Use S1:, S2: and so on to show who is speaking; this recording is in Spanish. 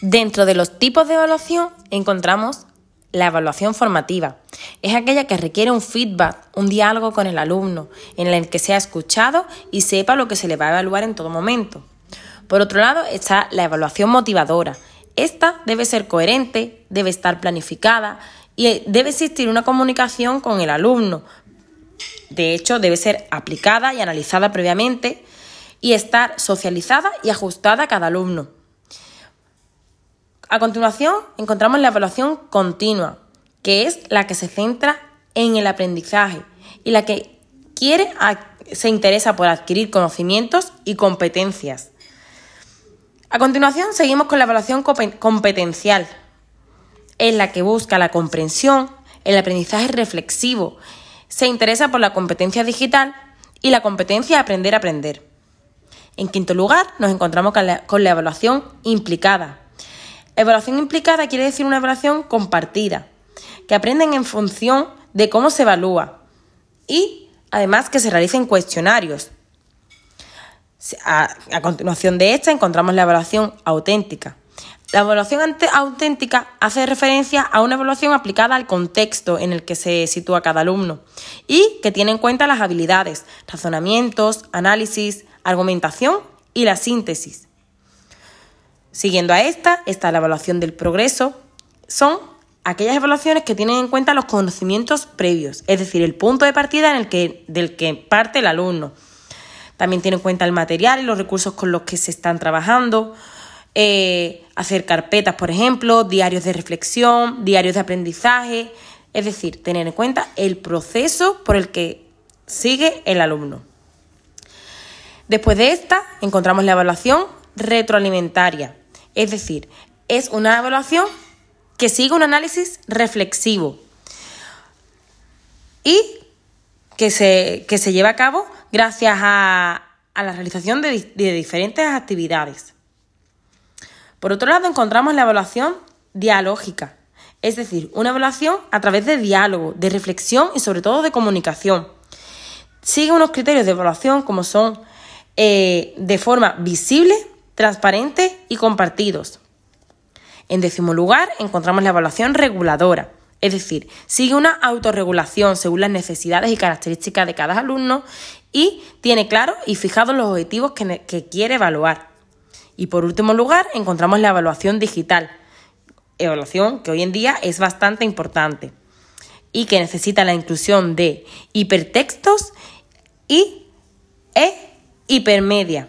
S1: Dentro de los tipos de evaluación encontramos la evaluación formativa. Es aquella que requiere un feedback, un diálogo con el alumno, en el que sea escuchado y sepa lo que se le va a evaluar en todo momento. Por otro lado está la evaluación motivadora. Esta debe ser coherente, debe estar planificada y debe existir una comunicación con el alumno. De hecho, debe ser aplicada y analizada previamente y estar socializada y ajustada a cada alumno. A continuación, encontramos la evaluación continua, que es la que se centra en el aprendizaje y la que quiere se interesa por adquirir conocimientos y competencias. A continuación, seguimos con la evaluación competencial, en la que busca la comprensión, el aprendizaje reflexivo, se interesa por la competencia digital y la competencia de aprender a aprender. En quinto lugar, nos encontramos con la evaluación implicada, Evaluación implicada quiere decir una evaluación compartida, que aprenden en función de cómo se evalúa y además que se realicen cuestionarios. A, continuación de esta encontramos la evaluación auténtica. La evaluación auténtica hace referencia a una evaluación aplicada al contexto en el que se sitúa cada alumno y que tiene en cuenta las habilidades, razonamientos, análisis, argumentación y la síntesis. Siguiendo a esta está la evaluación del progreso. Son aquellas evaluaciones que tienen en cuenta los conocimientos previos, es decir, el punto de partida en el que, del que parte el alumno. También tiene en cuenta el material y los recursos con los que se están trabajando, eh, hacer carpetas, por ejemplo, diarios de reflexión, diarios de aprendizaje, es decir, tener en cuenta el proceso por el que sigue el alumno. Después de esta, encontramos la evaluación retroalimentaria. Es decir, es una evaluación que sigue un análisis reflexivo y que se, se lleva a cabo gracias a, la realización de, de diferentes actividades. Por otro lado, encontramos la evaluación dialógica, es decir, una evaluación a través de diálogo, de reflexión y sobre todo de comunicación. Sigue unos criterios de evaluación como son eh, de forma visible, transparentes y compartidos. En décimo lugar, encontramos la evaluación reguladora, es decir, sigue una autorregulación según las necesidades y características de cada alumno y tiene claro y fijados los objetivos que, quiere evaluar. Y por último lugar, encontramos la evaluación digital, evaluación que hoy en día es bastante importante y que necesita la inclusión de hipertextos y e hipermedia.